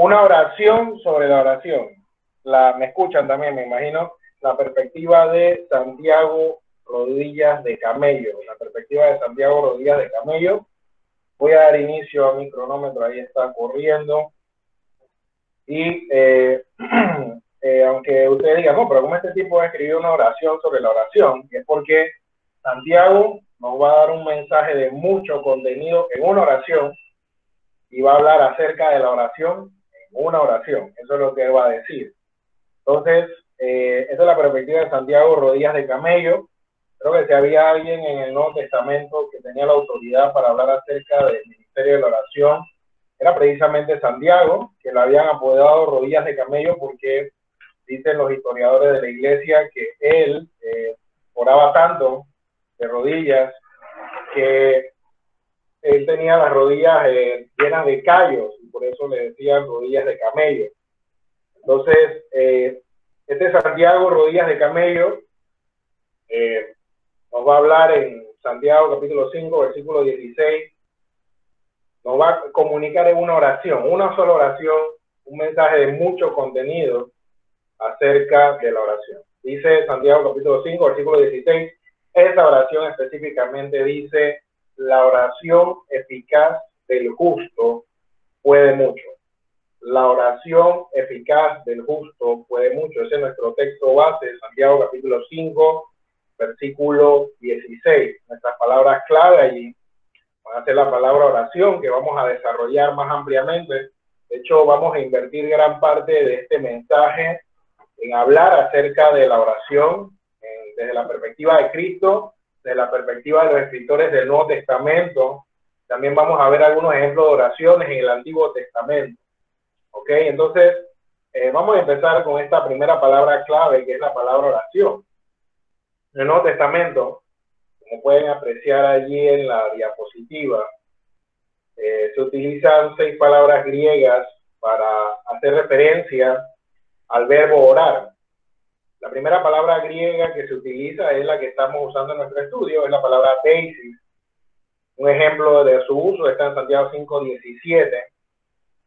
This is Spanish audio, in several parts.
una oración sobre la oración. La, me escuchan también, me imagino, la perspectiva de Santiago Rodillas de Camello, la perspectiva de Santiago Rodillas de Camello. Voy a dar inicio a mi cronómetro, ahí está corriendo. Y eh, eh, aunque ustedes digan, no, pero ¿cómo este tipo escribió una oración sobre la oración? es porque Santiago nos va a dar un mensaje de mucho contenido en una oración y va a hablar acerca de la oración una oración. Eso es lo que va a decir. Entonces, eh, esa es la perspectiva de Santiago Rodillas de Camello. Creo que si había alguien en el Nuevo Testamento que tenía la autoridad para hablar acerca del ministerio de la oración, era precisamente Santiago, que lo habían apodado Rodillas de Camello porque dicen los historiadores de la iglesia que él eh, oraba tanto de rodillas que él tenía las rodillas eh, llenas de callos por eso le decían rodillas de camello. Entonces, eh, este Santiago, rodillas de camello, eh, nos va a hablar en Santiago capítulo 5, versículo 16, nos va a comunicar en una oración, una sola oración, un mensaje de mucho contenido acerca de la oración. Dice Santiago capítulo 5, versículo 16, esa oración específicamente dice, la oración eficaz del justo puede mucho. La oración eficaz del justo puede mucho. Ese es nuestro texto base, Santiago capítulo 5, versículo 16. Nuestras palabras clave allí van a ser la palabra oración que vamos a desarrollar más ampliamente. De hecho, vamos a invertir gran parte de este mensaje en hablar acerca de la oración desde la perspectiva de Cristo de la perspectiva de los escritores del Nuevo Testamento, también vamos a ver algunos ejemplos de oraciones en el Antiguo Testamento. ¿Ok? Entonces, eh, vamos a empezar con esta primera palabra clave, que es la palabra oración. En el Nuevo Testamento, como pueden apreciar allí en la diapositiva, eh, se utilizan seis palabras griegas para hacer referencia al verbo orar. La primera palabra griega que se utiliza es la que estamos usando en nuestro estudio, es la palabra basis. Un ejemplo de su uso está en Santiago 5.17.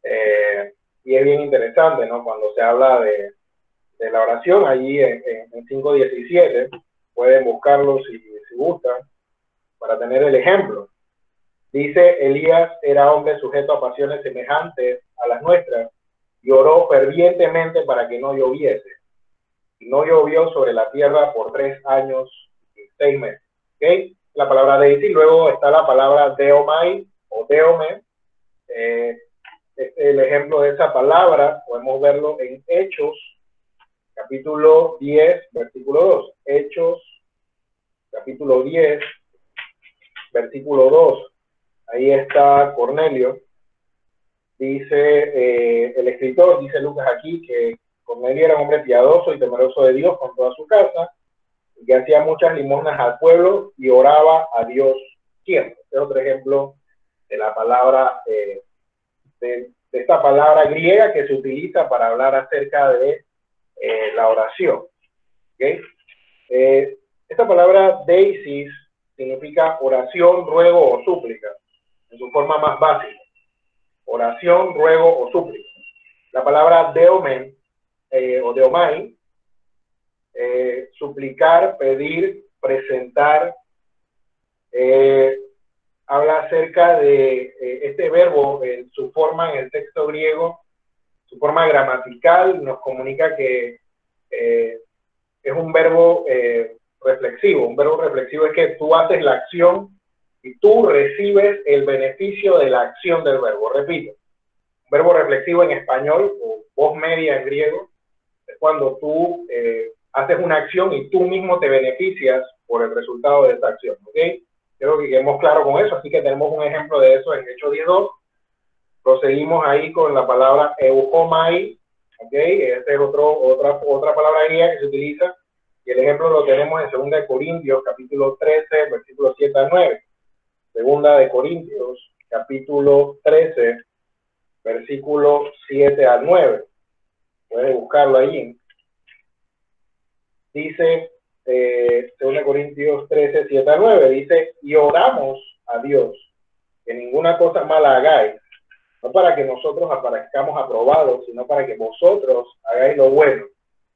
Eh, y es bien interesante, ¿no? Cuando se habla de, la oración, allí en, en, 5.17, pueden buscarlo si, si gustan, para tener el ejemplo. Dice, Elías era hombre sujeto a pasiones semejantes a las nuestras y oró fervientemente para que no lloviese no llovió sobre la tierra por tres años y seis meses. ¿okay? La palabra deity, luego está la palabra deomai o deome. Eh, el ejemplo de esa palabra podemos verlo en Hechos, capítulo 10, versículo 2. Hechos, capítulo 10, versículo 2. Ahí está Cornelio. Dice eh, el escritor, dice Lucas aquí, que Cornelio era un hombre piadoso y temeroso de Dios con toda su casa, y hacía muchas limosnas al pueblo y oraba a Dios siempre. Este es otro ejemplo de la palabra, eh, de, esta palabra griega que se utiliza para hablar acerca de eh, la oración. Eh, esta palabra deisis significa oración, ruego o súplica, en su forma más básica. Oración, ruego o súplica. La palabra deomen eh, o de Omai, eh, suplicar, pedir, presentar, eh, habla acerca de este verbo su forma en el texto griego, su forma gramatical, nos comunica que es un verbo reflexivo. Un verbo reflexivo es que tú haces la acción y tú recibes el beneficio de la acción del verbo. Repito, un verbo reflexivo en español o voz media en griego cuando tú eh, haces una acción y tú mismo te beneficias por el resultado de esa acción, ¿ok? Creo que quedemos claro con eso, así que tenemos un ejemplo de eso en Hecho 10.2. Proseguimos ahí con la palabra eukomai, ¿ok? Esta es otra, otra palabra que se utiliza, y el ejemplo lo tenemos en 2 Corintios, capítulo 13, versículo 7 a 9. Segunda de Corintios, capítulo 13, versículo 7 al 9 puede buscarlo ahí. Dice, eh, 2 Corintios 13, 7 a 9, dice, y oramos a Dios que ninguna cosa mala hagáis, no para que nosotros aparezcamos aprobados, sino para que vosotros hagáis lo bueno,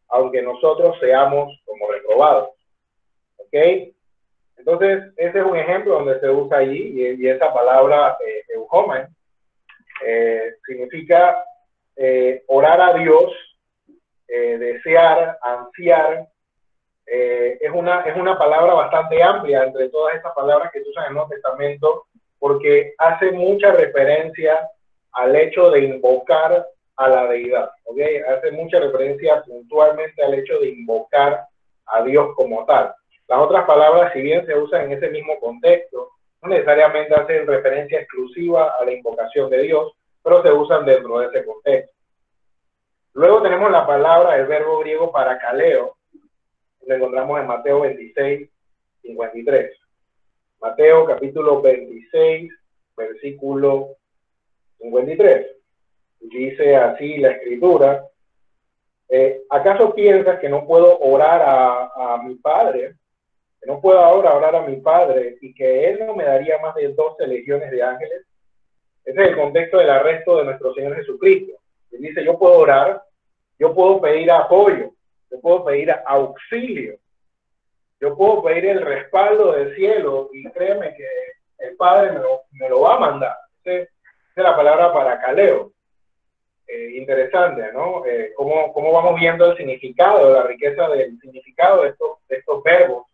aunque nosotros seamos como reprobados. ¿Ok? Entonces, ese es un ejemplo donde se usa allí, y, esa palabra eh, eh, significa eh, orar a Dios, eh, desear, ansiar. Es, una, es una palabra bastante amplia entre todas estas palabras que se usan en el Nuevo Testamento, porque hace mucha referencia al hecho de invocar a la deidad. Hace mucha referencia puntualmente al hecho de invocar a Dios como tal. Las otras palabras, si bien se usan en ese mismo contexto, no necesariamente hacen referencia exclusiva a la invocación de Dios, pero se usan dentro de ese contexto. Luego tenemos la palabra, el verbo griego para caleo, lo encontramos en Mateo 26, 53. Mateo capítulo 26, versículo 53. Dice así la escritura, eh, ¿acaso piensas que no puedo orar a, a mi Padre que no puedo ahora orar a mi Padre y que Él no me daría más de 12 legiones de ángeles. Ese es el contexto del arresto de nuestro Señor Jesucristo. Él dice, yo puedo orar, yo puedo pedir apoyo, yo puedo pedir auxilio, yo puedo pedir el respaldo del cielo y créeme que el Padre me lo, va a mandar. Esa es la palabra para caleo. Eh, interesante, ¿no? Eh, cómo, cómo, vamos viendo el significado, la riqueza del significado de estos, de estos verbos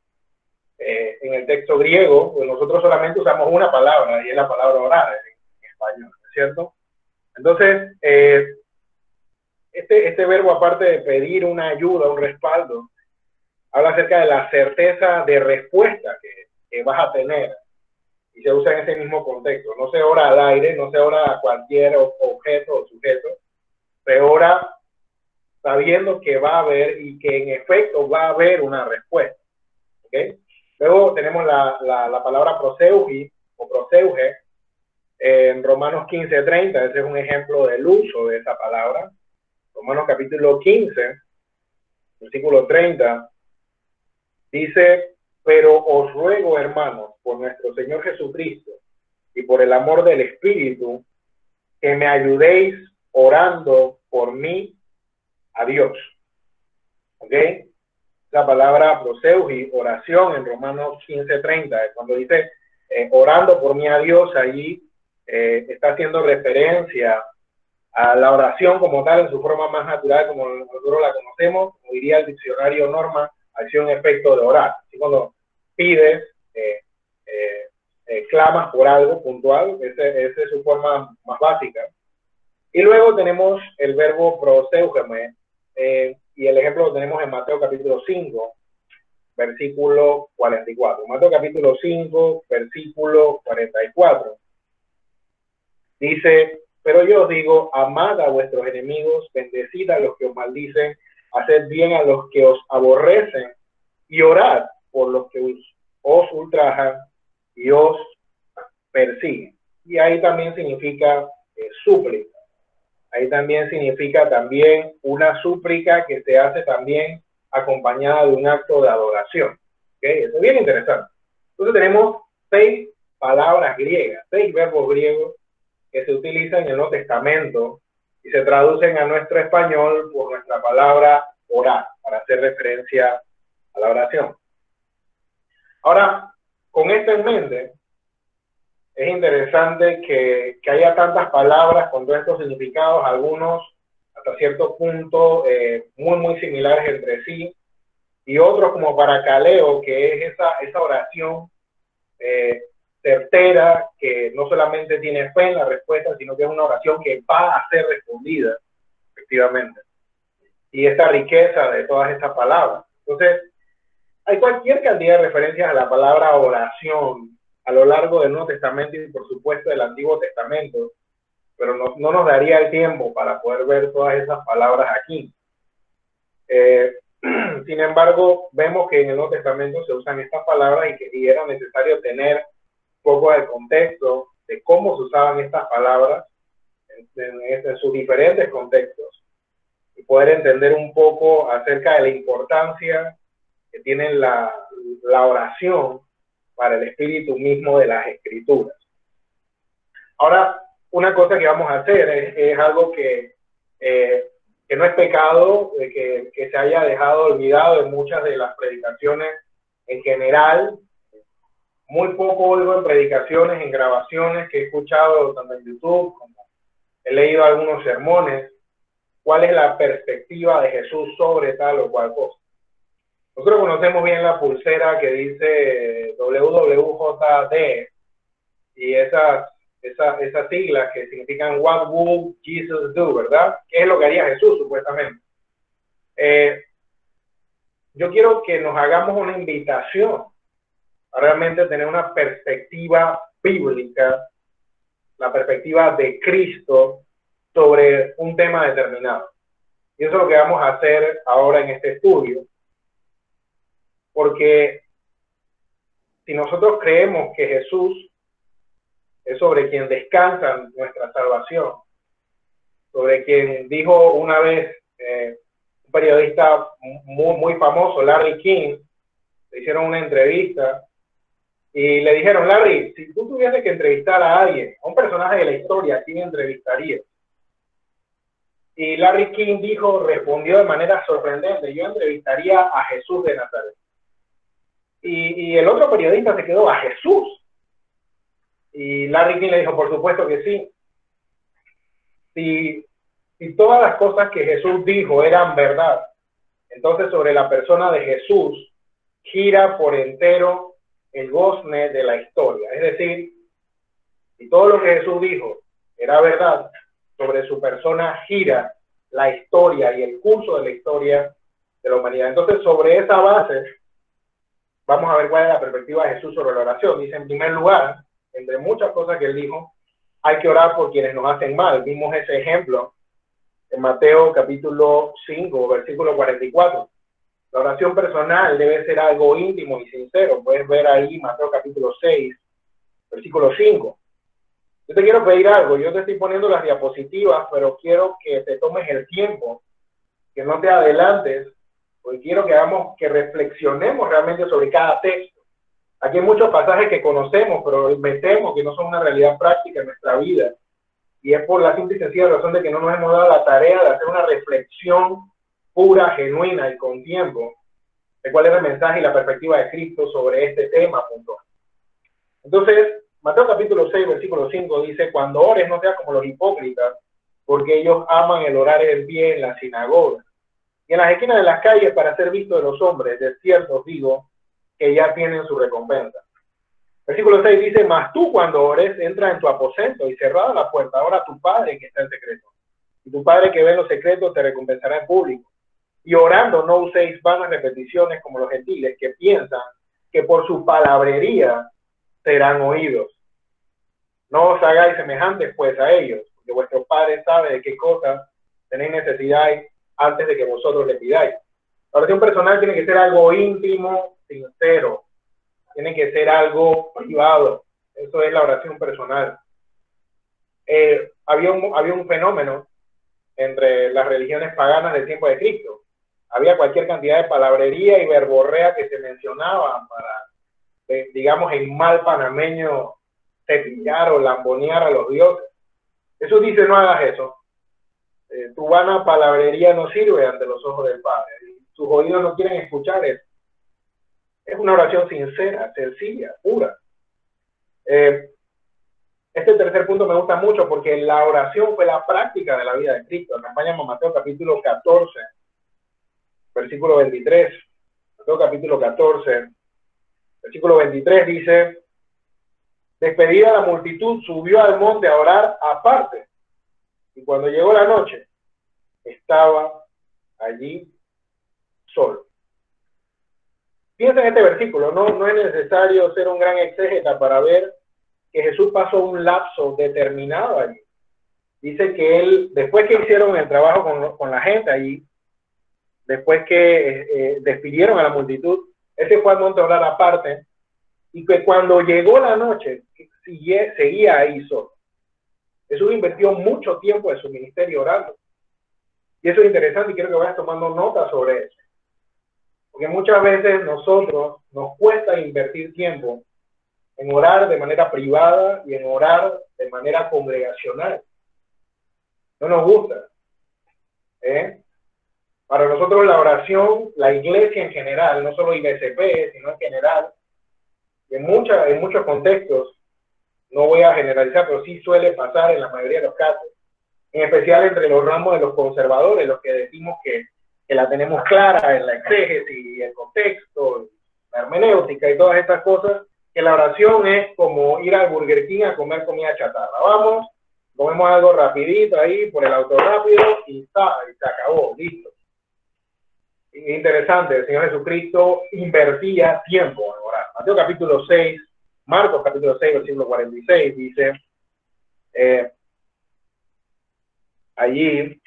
eh, en el texto griego, pues nosotros solamente usamos una palabra y es la palabra orar en, español, ¿cierto? Entonces, eh, este, este verbo, aparte de pedir una ayuda, un respaldo, habla acerca de la certeza de respuesta que, que vas a tener y se usa en ese mismo contexto. No se ora al aire, no se ora a cualquier objeto o sujeto, se ora sabiendo que va a haber y que en efecto va a haber una respuesta. ¿okay? Luego tenemos la, la, palabra proseugi o proseuge en Romanos 15:30. Ese es un ejemplo del uso de esa palabra. Romanos capítulo 15, versículo 30, dice, pero os ruego, hermanos, por nuestro Señor Jesucristo y por el amor del Espíritu, que me ayudéis orando por mí a Dios. ¿Ok? la palabra proseugi, oración en Romanos 15:30, cuando dice eh, orando por mí a Dios, allí eh, está haciendo referencia a la oración como tal, en su forma más natural, como nosotros la conocemos, como diría el diccionario norma, acción, efecto de orar. Así cuando pides, eh, clamas por algo puntual, esa es su forma más básica. Y luego tenemos el verbo proseugeme, y el ejemplo lo tenemos en Mateo capítulo 5, versículo 44. Mateo capítulo 5, versículo 44. Dice, pero yo os digo, amad a vuestros enemigos, bendecid a los que os maldicen, haced bien a los que os aborrecen y orad por los que os, ultrajan y os persiguen. Y ahí también significa eh, súplica ahí también significa también una súplica que se hace también acompañada de un acto de adoración. ¿Okay? Eso es bien interesante. Entonces tenemos seis palabras griegas, seis verbos griegos que se utilizan en el Nuevo Testamento y se traducen a nuestro español por nuestra palabra orar, para hacer referencia a la oración. Ahora, con esto en mente, es interesante que, haya tantas palabras con todos estos significados, algunos hasta cierto punto eh, muy, muy similares entre sí, y otros como para Caleo, que es esa, esa oración eh, certera, que no solamente tiene fe en la respuesta, sino que es una oración que va a ser respondida, efectivamente. Y esta riqueza de todas estas palabras. Entonces, hay cualquier cantidad de referencias a la palabra oración a lo largo del Nuevo Testamento y por supuesto del Antiguo Testamento, pero no, no nos daría el tiempo para poder ver todas esas palabras aquí. Eh, sin embargo, vemos que en el Nuevo Testamento se usan estas palabras y que era necesario tener poco de contexto de cómo se usaban estas palabras en, en, sus diferentes contextos y poder entender un poco acerca de la importancia que tiene la, la oración para el espíritu mismo de las escrituras. Ahora, una cosa que vamos a hacer es, algo que, eh, que, no es pecado, que, que se haya dejado olvidado en muchas de las predicaciones en general. Muy poco oigo en predicaciones, en grabaciones que he escuchado tanto en YouTube como he leído algunos sermones. ¿Cuál es la perspectiva de Jesús sobre tal o cual cosa? Nosotros conocemos bien la pulsera que dice WWJD y esas, esas, esas siglas que significan What would Jesus do, ¿verdad? ¿Qué es lo que haría Jesús, supuestamente? Eh, yo quiero que nos hagamos una invitación a realmente tener una perspectiva bíblica, la perspectiva de Cristo sobre un tema determinado. Y eso es lo que vamos a hacer ahora en este estudio porque si nosotros creemos que Jesús es sobre quien descansa nuestra salvación, sobre quien dijo una vez eh, un periodista muy, muy famoso, Larry King, le hicieron una entrevista y le dijeron, Larry, si tú tuvieses que entrevistar a alguien, a un personaje de la historia, ¿a quién entrevistarías? Y Larry King dijo, respondió de manera sorprendente, yo entrevistaría a Jesús de Nazaret. Y, el otro periodista se quedó a Jesús. Y Larry King le dijo, por supuesto que sí. Si, si todas las cosas que Jesús dijo eran verdad, entonces sobre la persona de Jesús gira por entero el gozne de la historia. Es decir, si todo lo que Jesús dijo era verdad, sobre su persona gira la historia y el curso de la historia de la humanidad. Entonces, sobre esa base, vamos a ver cuál es la perspectiva de Jesús sobre la oración. Dice, en primer lugar, entre muchas cosas que él dijo, hay que orar por quienes nos hacen mal. Vimos ese ejemplo en Mateo capítulo 5, versículo 44. La oración personal debe ser algo íntimo y sincero. Puedes ver ahí Mateo capítulo 6, versículo 5. Yo te quiero pedir algo, yo te estoy poniendo las diapositivas, pero quiero que te tomes el tiempo, que no te adelantes Hoy quiero que hagamos, que reflexionemos realmente sobre cada texto. Aquí hay muchos pasajes que conocemos, pero me temo que no son una realidad práctica en nuestra vida. Y es por la simple y sencilla razón de que no nos hemos dado la tarea de hacer una reflexión pura, genuina y con tiempo de cuál es el mensaje y la perspectiva de Cristo sobre este tema. Entonces, Mateo capítulo 6, versículo 5 dice, cuando ores no seas como los hipócritas, porque ellos aman el orar en pie en la sinagoga y en las esquinas de las calles para ser visto de los hombres, de cierto os digo, que ya tienen su recompensa. Versículo 6 dice, mas tú cuando ores, entra en tu aposento y cerrada la puerta, ahora tu Padre que está en secreto. Y tu Padre que ve en los secretos te recompensará en público. Y orando no uséis vanas repeticiones como los gentiles que piensan que por su palabrería serán oídos. No os hagáis semejantes pues a ellos, porque vuestro Padre sabe de qué cosas tenéis necesidad antes de que vosotros le pidáis. La oración personal tiene que ser algo íntimo, sincero, tiene que ser algo privado. Eso es la oración personal. Eh, había, había un fenómeno entre las religiones paganas del tiempo de Cristo. Había cualquier cantidad de palabrería y verborrea que se mencionaba para, eh, digamos, en mal panameño, cepillar o lambonear a los dioses. Jesús dice, no hagas eso. Eh, tu vana palabrería no sirve ante los ojos del Padre. Tus oídos no quieren escuchar eso. Es una oración sincera, sencilla, pura. Eh, este tercer punto me gusta mucho porque la oración fue la práctica de la vida de Cristo. Acompáñame a Mateo capítulo 14, versículo 23. Mateo capítulo 14, versículo 23 dice, despedida la multitud, subió al monte a orar aparte y cuando llegó la noche, estaba allí solo. Piensa en este versículo, no, no es necesario ser un gran exégeta para ver que Jesús pasó un lapso determinado allí. Dice que él, después que hicieron el trabajo con, con la gente allí, después que eh, despidieron a la multitud, ese fue al monte a orar aparte, y que cuando llegó la noche, seguía ahí solo. Jesús invirtió mucho tiempo en su ministerio orando. Y eso es interesante y quiero que vayas tomando nota sobre eso. Porque muchas veces nosotros nos cuesta invertir tiempo en orar de manera privada y en orar de manera congregacional. No nos gusta. ¿eh? Para nosotros la oración, la iglesia en general, no solo IBCP, sino en general, en, mucha, en muchos contextos, no voy a generalizar, pero sí suele pasar en la mayoría de los casos, en especial entre los ramos de los conservadores, los que decimos que, que la tenemos clara en la exégesis, el contexto, la hermenéutica y todas estas cosas, que la oración es como ir al Burger King a comer comida chatarra. Vamos, comemos algo rapidito ahí por el auto rápido y, está, y se acabó, listo. Interesante, el Señor Jesucristo invertía tiempo en orar. Mateo capítulo 6, Marcos capítulo 6, versículo 46 dice, eh, allí,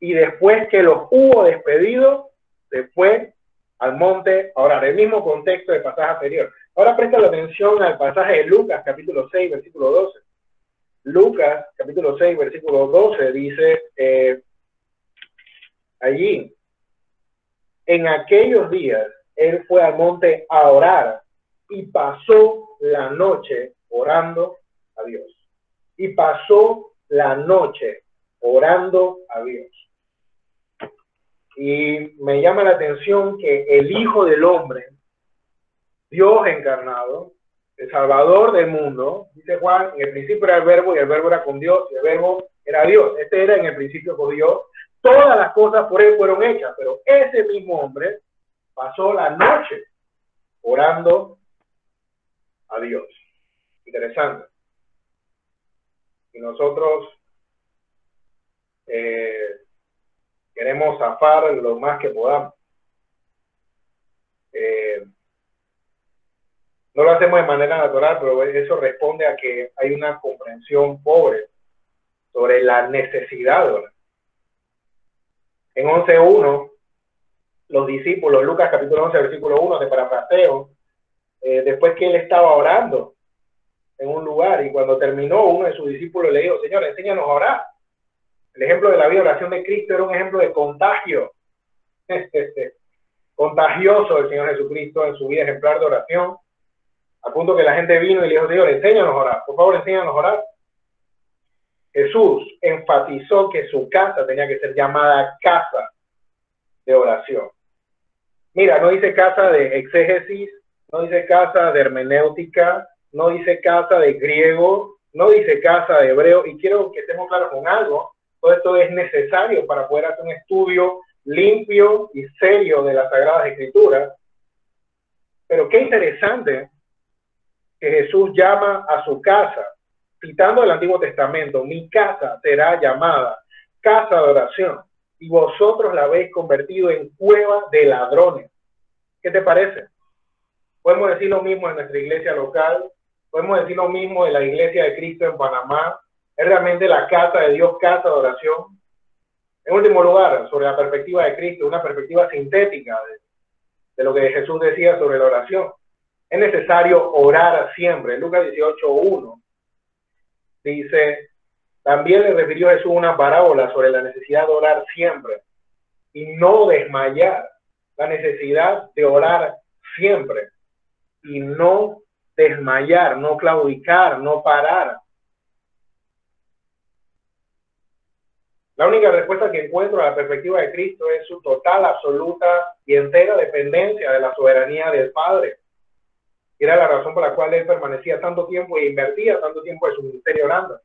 y después que los hubo despedido, se fue al monte a orar. El mismo contexto del pasaje anterior. Ahora presta la atención al pasaje de Lucas capítulo 6, versículo 12. Lucas capítulo 6, versículo 12 dice, eh, allí, en aquellos días, él fue al monte a orar y pasó la noche orando a Dios. Y pasó la noche orando a Dios. Y me llama la atención que el Hijo del Hombre, Dios encarnado, el Salvador del mundo, dice Juan, en el principio era el verbo y el verbo era con Dios y el verbo era Dios. Este era en el principio con Dios. Todas las cosas por él fueron hechas, pero ese mismo hombre pasó la noche orando a Dios. Interesante. Y nosotros eh, queremos zafar lo más que podamos. Eh, no lo hacemos de manera natural, pero eso responde a que hay una comprensión pobre sobre la necesidad de orar. En 11.1, los discípulos, Lucas capítulo 11, versículo 1 de parafraseo, eh, después que él estaba orando en un lugar y cuando terminó, uno de sus discípulos le dijo, Señor, enséñanos a orar. El ejemplo de la vida oración de Cristo era un ejemplo de contagio. Contagioso el Señor Jesucristo en su vida ejemplar de oración, a punto que la gente vino y le dijo, Señor, enséñanos a orar, por favor, enséñanos a orar. Jesús enfatizó que su casa tenía que ser llamada casa de oración. Mira, no dice casa de exégesis, no dice casa de hermenéutica, no dice casa de griego, no dice casa de hebreo, y quiero que estemos claros con algo, todo esto es necesario para poder hacer un estudio limpio y serio de las Sagradas Escrituras. Pero qué interesante que Jesús llama a su casa citando el Antiguo Testamento, mi casa será llamada casa de oración y vosotros la habéis convertido en cueva de ladrones. ¿Qué te parece? Podemos decir lo mismo en nuestra iglesia local, podemos decir lo mismo en la iglesia de Cristo en Panamá, es realmente la casa de Dios, casa de oración. En último lugar, sobre la perspectiva de Cristo, una perspectiva sintética de, de lo que Jesús decía sobre la oración. Es necesario orar siempre. Lucas 18.1 dice, también le refirió Jesús una parábola sobre la necesidad de orar siempre y no desmayar, la necesidad de orar siempre y no desmayar, no claudicar, no parar. La única respuesta que encuentro a la perspectiva de Cristo es su total, absoluta y entera dependencia de la soberanía del Padre era la razón por la cual él permanecía tanto tiempo e invertía tanto tiempo en su ministerio orando.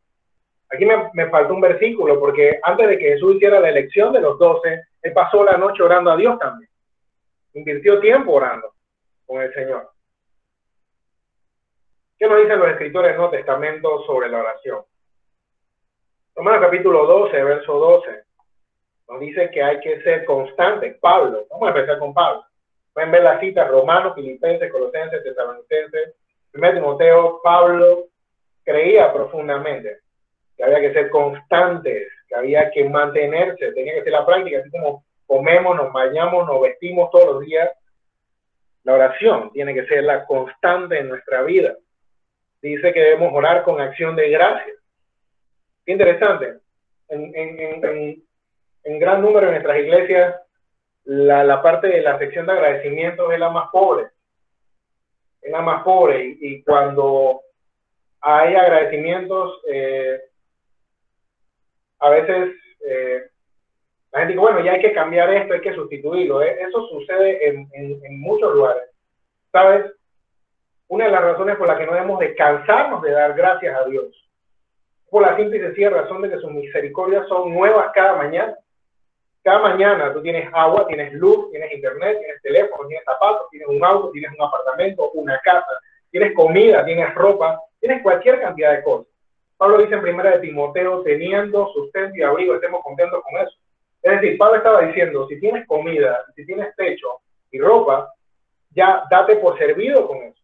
Aquí me, me faltó un versículo, porque antes de que Jesús hiciera la elección de los doce, él pasó la noche orando a Dios también. Invirtió tiempo orando con el Señor. ¿Qué nos dicen los escritores del Nuevo Testamento sobre la oración? Romanos capítulo 12, verso 12, nos dice que hay que ser constante. Pablo, vamos a empezar con Pablo. Pueden ver las citas Romanos, Filipenses, Colosenses, Tesalonicenses, Primero Timoteo, Pablo creía profundamente que había que ser constantes, que había que mantenerse, tenía que ser la práctica, así como comemos, nos bañamos, nos vestimos todos los días. La oración tiene que ser la constante en nuestra vida. Dice que debemos orar con acción de gracias. Qué interesante. En, en, en, en gran número de nuestras iglesias la, la, parte de la sección de agradecimientos es la más pobre. Es la más pobre. Y, cuando hay agradecimientos, eh, a veces eh, la gente dice, bueno, ya hay que cambiar esto, hay que sustituirlo. ¿eh? Eso sucede en, en, muchos lugares. ¿Sabes? Una de las razones por las que no debemos de cansarnos de dar gracias a Dios, por la simple y sencilla razón de que sus misericordias son nuevas cada mañana. Cada mañana tú tienes agua, tienes luz, tienes internet, tienes teléfono, tienes zapatos, tienes un auto, tienes un apartamento, una casa, tienes comida, tienes ropa, tienes cualquier cantidad de cosas. Pablo dice en primera de Timoteo, teniendo sustento y abrigo, estemos contentos con eso. Es decir, Pablo estaba diciendo, si tienes comida, si tienes techo y ropa, ya date por servido con eso.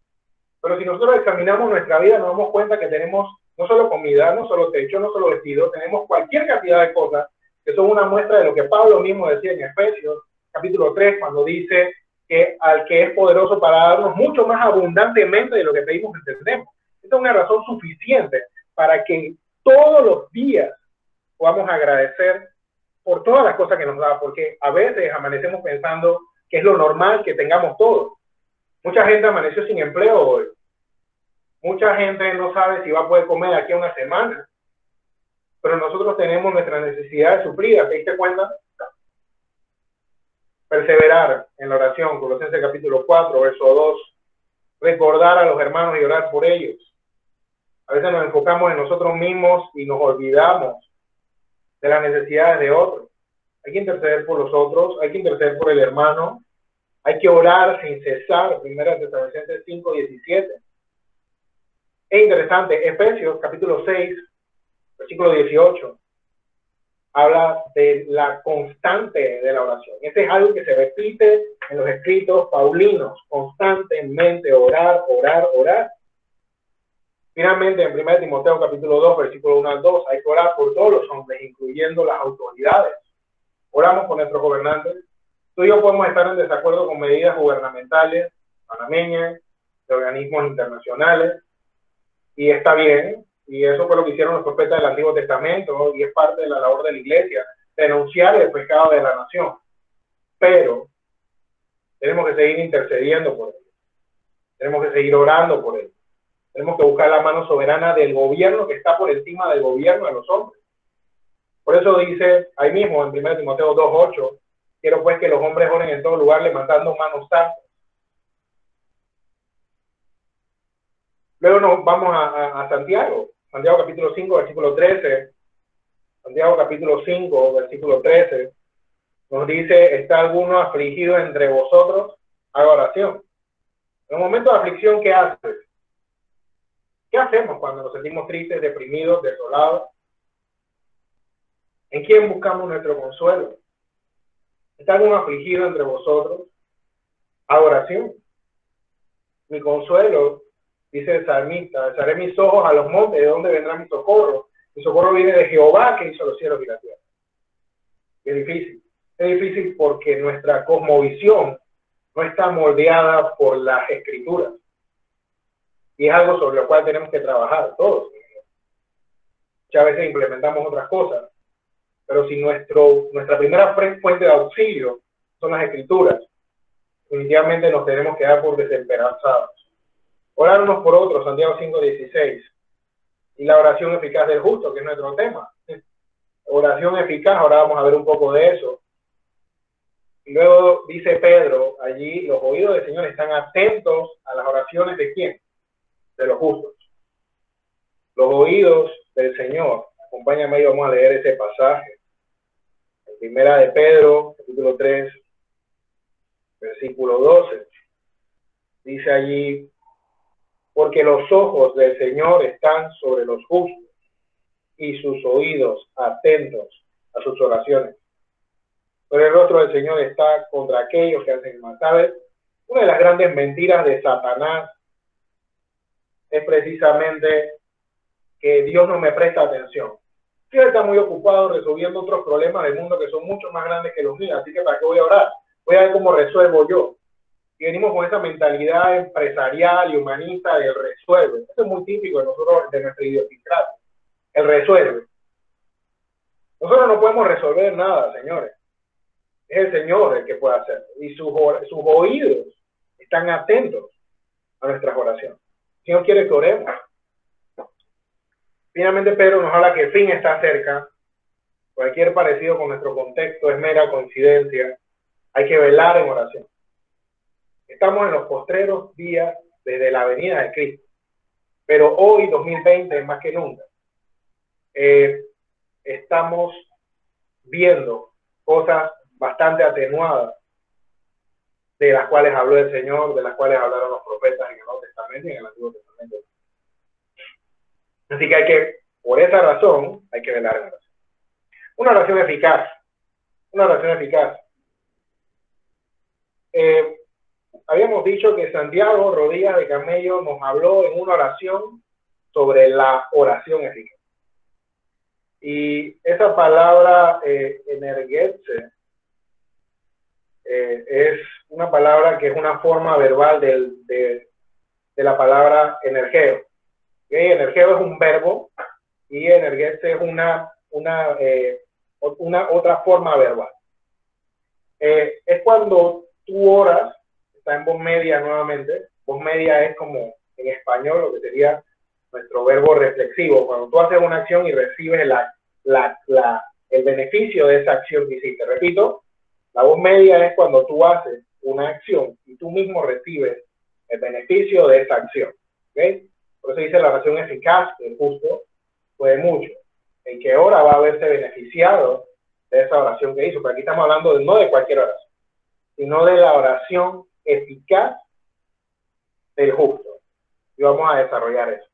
Pero si nosotros examinamos nuestra vida, nos damos cuenta que tenemos no solo comida, no solo techo, no solo vestido, tenemos cualquier cantidad de cosas que son una muestra de lo que Pablo mismo decía en Efesios, capítulo 3, cuando dice que al que es poderoso para darnos mucho más abundantemente de lo que pedimos entendemos. Esta es una razón suficiente para que todos los días podamos agradecer por todas las cosas que nos da, porque a veces amanecemos pensando que es lo normal que tengamos todo. Mucha gente amaneció sin empleo hoy. Mucha gente no sabe si va a poder comer aquí una semana pero nosotros tenemos nuestras necesidades suplidas, ¿te diste cuenta? Perseverar en la oración, Colosenses capítulo 4, verso 2, recordar a los hermanos y orar por ellos. A veces nos enfocamos en nosotros mismos y nos olvidamos de las necesidades de otros. Hay que interceder por los otros, hay que interceder por el hermano, hay que orar sin cesar, primera Tesalonicenses 5, 17. Es interesante, Efesios capítulo 6, versículo 18, habla de la constante de la oración. Este es algo que se repite en los escritos paulinos, constantemente orar, orar, orar. Finalmente, en 1 Timoteo capítulo 2, versículo 1 al 2, hay que orar por todos los hombres, incluyendo las autoridades. Oramos por nuestros gobernantes. Tú y yo podemos estar en desacuerdo con medidas gubernamentales, panameñas, de organismos internacionales, y está bien, y eso fue lo que hicieron los profetas del Antiguo Testamento, y es parte de la labor de la iglesia, denunciar el pecado de la nación. Pero tenemos que seguir intercediendo por ellos. Tenemos que seguir orando por ellos. Tenemos que buscar la mano soberana del gobierno que está por encima del gobierno de los hombres. Por eso dice ahí mismo en 1 Timoteo 2.8, quiero pues que los hombres oren en todo lugar levantando manos santas Luego nos vamos a, a, Santiago. Santiago capítulo 5, versículo 13. Santiago capítulo 5, versículo 13. Nos dice, ¿está alguno afligido entre vosotros? Haga oración. En un momento de aflicción, ¿qué haces? ¿Qué hacemos cuando nos sentimos tristes, deprimidos, desolados? ¿En quién buscamos nuestro consuelo? ¿Está alguno afligido entre vosotros? Haga oración. Mi consuelo dice el salmista, alzaré mis ojos a los montes, ¿de dónde vendrá mi socorro? Mi socorro viene de Jehová que hizo los cielos y la tierra. Es difícil. Es difícil porque nuestra cosmovisión no está moldeada por las escrituras. Y es algo sobre lo cual tenemos que trabajar todos. Muchas veces implementamos otras cosas, pero si nuestro, nuestra primera fuente de auxilio son las escrituras, definitivamente nos tenemos que dar por desesperanzados. Orar unos por otros, Santiago 5.16. Y la oración eficaz del justo, que es nuestro tema. Oración eficaz, ahora vamos a ver un poco de eso. Y luego dice Pedro, allí los oídos del Señor están atentos a las oraciones de quién? De los justos. Los oídos del Señor. Acompáñame y vamos a leer ese pasaje. En primera de Pedro, capítulo 3, versículo 12. Dice allí, porque los ojos del Señor están sobre los justos y sus oídos atentos a sus oraciones. Pero el rostro del Señor está contra aquellos que hacen mal. ¿Sabes? Una de las grandes mentiras de Satanás es precisamente que Dios no me presta atención. Dios está muy ocupado resolviendo otros problemas del mundo que son mucho más grandes que los míos, así que ¿para qué voy a orar? Voy a ver cómo resuelvo yo y venimos con esa mentalidad empresarial y humanista del resuelve. Eso es muy típico de nosotros, de nuestra idiosincrasia. El resuelve. Nosotros no podemos resolver nada, señores. Es el Señor el que puede hacerlo. Y sus, sus oídos están atentos a nuestras oraciones. El Señor quiere que oremos. Finalmente Pedro nos habla que el fin está cerca. Cualquier parecido con nuestro contexto es mera coincidencia. Hay que velar en oración. Estamos en los postreros días desde la venida de Cristo. Pero hoy, 2020, más que nunca, eh, estamos viendo cosas bastante atenuadas de las cuales habló el Señor, de las cuales hablaron los profetas en el Nuevo Testamento y en el Antiguo Testamento. Así que hay que, por esa razón, hay que velar en oración. Una oración eficaz. Una oración eficaz. Eh, habíamos dicho que Santiago Rodríguez de Camello nos habló en una oración sobre la oración eficaz. Y esa palabra eh, eh, es una palabra que es una forma verbal del, de, la palabra energeo. Energeo es un verbo y energetse es una, una, eh, una otra forma verbal. Eh, es cuando tú oras, está en voz media nuevamente, voz media es como en español lo que sería nuestro verbo reflexivo, cuando tú haces una acción y recibes la, la, la, el beneficio de esa acción que hiciste. Repito, la voz media es cuando tú haces una acción y tú mismo recibes el beneficio de esa acción. ¿okay? Por eso dice la oración eficaz el justo puede mucho. En qué hora va a haberse beneficiado de esa oración que hizo. Pero aquí estamos hablando de, no de cualquier oración, sino de la oración eficaz del justo. Y vamos a desarrollar eso.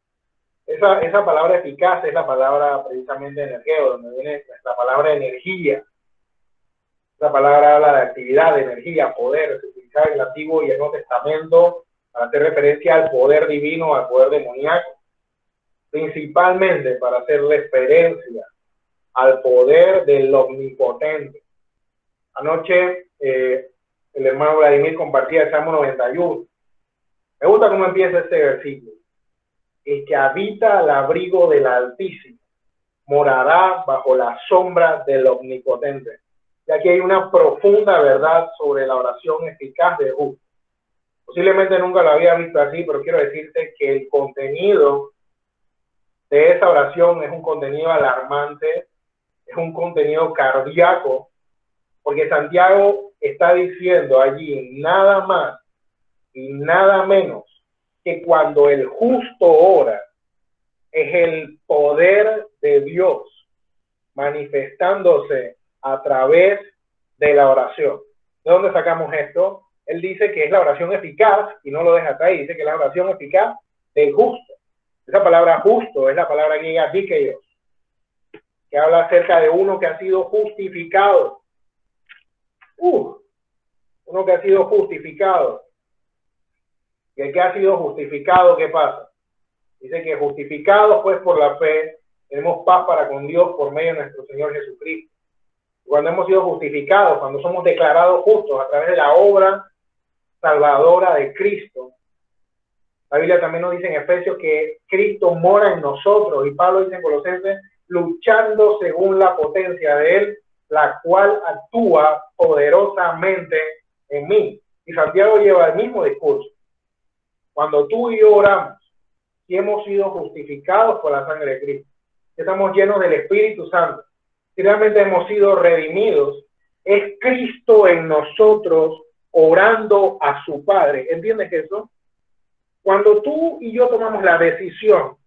Esa, esa palabra eficaz es la palabra precisamente energía, donde viene la palabra energía. Esa palabra habla de actividad, de energía, poder. Se utilizaba en el Antiguo y el Nuevo Testamento para hacer referencia al poder divino, al poder demoníaco. Principalmente para hacer referencia al poder del omnipotente. Anoche eh, el hermano Vladimir compartía el Salmo 91. Me gusta cómo empieza este versículo el que habita al abrigo del Altísimo morará bajo la sombra del Omnipotente. Y aquí hay una profunda verdad sobre la oración eficaz de justo. Posiblemente nunca lo había visto así, pero quiero decirte que el contenido de esa oración es un contenido alarmante, es un contenido cardíaco, porque Santiago está diciendo allí nada más y nada menos que cuando el justo ora, es el poder de Dios manifestándose a través de la oración. ¿De dónde sacamos esto? Él dice que es la oración eficaz y no lo deja hasta ahí, dice que la oración eficaz del justo. Esa palabra justo es la palabra griega dikeios, que habla acerca de uno que ha sido justificado. Uh, uno que ha sido justificado. Y el que ha sido justificado, ¿qué pasa? Dice que justificados pues por la fe, tenemos paz para con Dios por medio de nuestro Señor Jesucristo. Cuando hemos sido justificados, cuando somos declarados justos a través de la obra salvadora de Cristo, la Biblia también nos dice en Efesios que Cristo mora en nosotros y Pablo dice en Colosenses, luchando según la potencia de Él, la cual actúa poderosamente en mí. Y Santiago lleva el mismo discurso. Cuando tú y yo oramos y hemos sido justificados por la sangre de Cristo, estamos llenos del Espíritu Santo, si realmente hemos sido redimidos, es Cristo en nosotros orando a su Padre. ¿Entiendes eso? Cuando tú y yo tomamos la decisión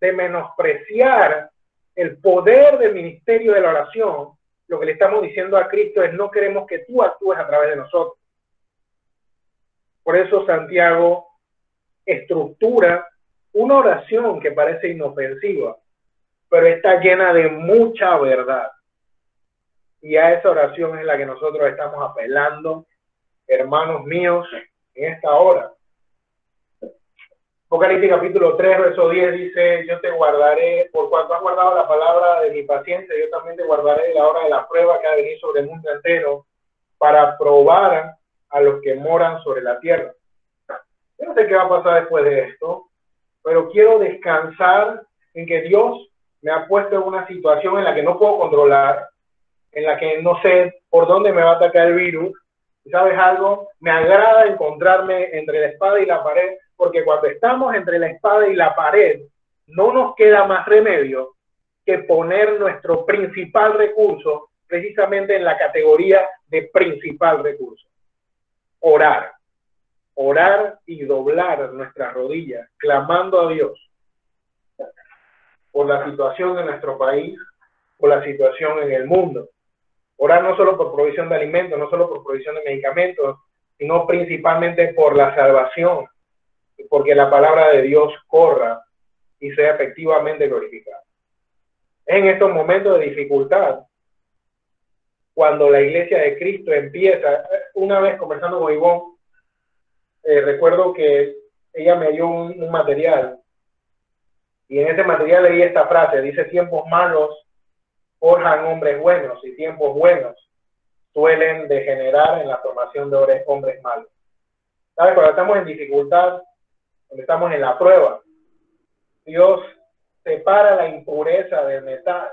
de menospreciar el poder del ministerio de la oración, lo que le estamos diciendo a Cristo es no queremos que tú actúes a través de nosotros. Por eso Santiago estructura una oración que parece inofensiva, pero está llena de mucha verdad. Y a esa oración es la que nosotros estamos apelando, hermanos míos, en esta hora. Apocalipsis capítulo 3, verso 10 dice, yo te guardaré, por cuanto has guardado la palabra de mi paciencia, yo también te guardaré la hora de la prueba que ha venido sobre el mundo entero, para probar a los que moran sobre la tierra. Yo no sé qué va a pasar después de esto, pero quiero descansar en que Dios me ha puesto en una situación en la que no puedo controlar, en la que no sé por dónde me va a atacar el virus. ¿Y sabes algo? Me agrada encontrarme entre la espada y la pared, porque cuando estamos entre la espada y la pared, no nos queda más remedio que poner nuestro principal recurso precisamente en la categoría de principal recurso. Orar. Orar y doblar nuestras rodillas, clamando a Dios por la situación de nuestro país, por la situación en el mundo. Orar no solo por provisión de alimentos, no solo por provisión de medicamentos, sino principalmente por la salvación, porque la palabra de Dios corra y sea efectivamente glorificada. En estos momentos de dificultad, cuando la iglesia de Cristo empieza, una vez conversando con Ivonne, eh, recuerdo que ella me dio un, material y en ese material leí esta frase, dice tiempos malos forjan hombres buenos y tiempos buenos suelen degenerar en la formación de hombres malos. ¿Sabes? Cuando estamos en dificultad, cuando estamos en la prueba, Dios separa la impureza del metal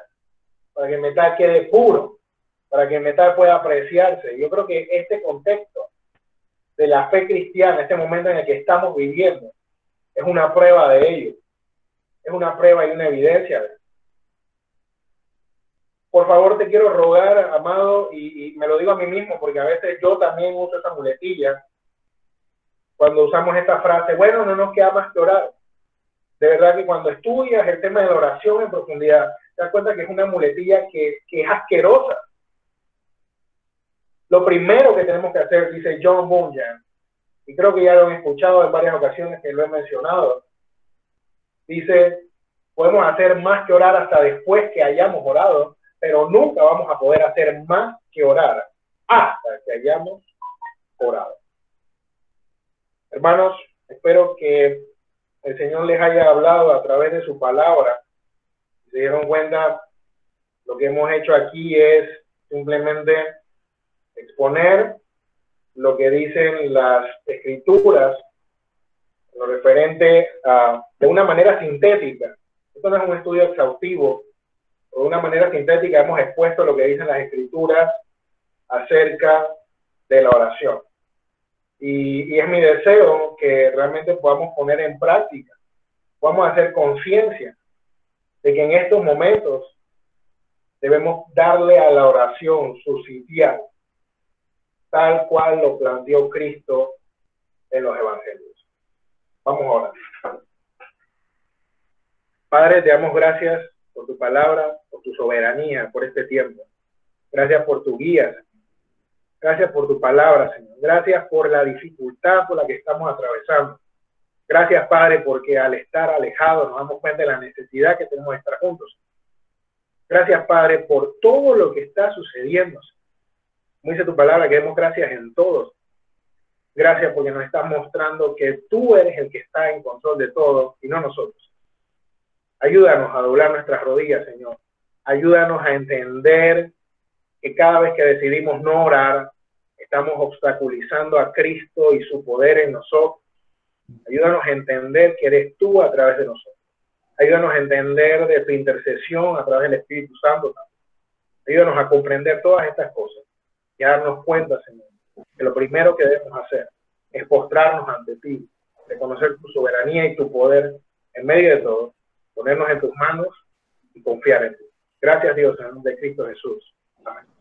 para que el metal quede puro, para que el metal pueda apreciarse. Yo creo que este contexto de la fe cristiana, este momento en el que estamos viviendo, es una prueba de ello. Es una prueba y una evidencia de Por favor, te quiero rogar, amado, y, me lo digo a mí mismo, porque a veces yo también uso esa muletilla, cuando usamos esta frase, bueno, no nos queda más que orar de verdad que cuando estudias el tema de la oración en profundidad, te das cuenta que es una muletilla que, es asquerosa. Lo primero que tenemos que hacer, dice John Bunyan, y creo que ya lo han escuchado en varias ocasiones que lo he mencionado, dice, podemos hacer más que orar hasta después que hayamos orado, pero nunca vamos a poder hacer más que orar hasta que hayamos orado. Hermanos, espero que el Señor les haya hablado a través de su palabra. Se dieron cuenta, lo que hemos hecho aquí es simplemente exponer lo que dicen las escrituras, lo referente a, de una manera sintética. Esto no es un estudio exhaustivo, de una manera sintética hemos expuesto lo que dicen las escrituras acerca de la oración. Y, es mi deseo que realmente podamos poner en práctica, podamos hacer conciencia de que en estos momentos debemos darle a la oración su sitial, tal cual lo planteó Cristo en los evangelios. Vamos ahora. Padre, te damos gracias por tu palabra, por tu soberanía, por este tiempo. Gracias por tu guía, Gracias por tu palabra, Señor. Gracias por la dificultad por la que estamos atravesando. Gracias, Padre, porque al estar alejados nos damos cuenta de la necesidad que tenemos de estar juntos. Gracias, Padre, por todo lo que está sucediendo. Como dice tu palabra, que demos gracias en todos. Gracias porque nos estás mostrando que tú eres el que está en control de todo y no nosotros. Ayúdanos a doblar nuestras rodillas, Señor. Ayúdanos a entender que cada vez que decidimos no orar, estamos obstaculizando a Cristo y su poder en nosotros. Ayúdanos a entender que eres tú a través de nosotros. Ayúdanos a entender de tu intercesión a través del Espíritu Santo. Ayúdanos a comprender todas estas cosas y a darnos cuenta, Señor, que lo primero que debemos hacer es postrarnos ante ti, reconocer tu soberanía y tu poder en medio de todo, ponernos en tus manos y confiar en ti. Gracias Dios en el nombre de Cristo Jesús. Amén.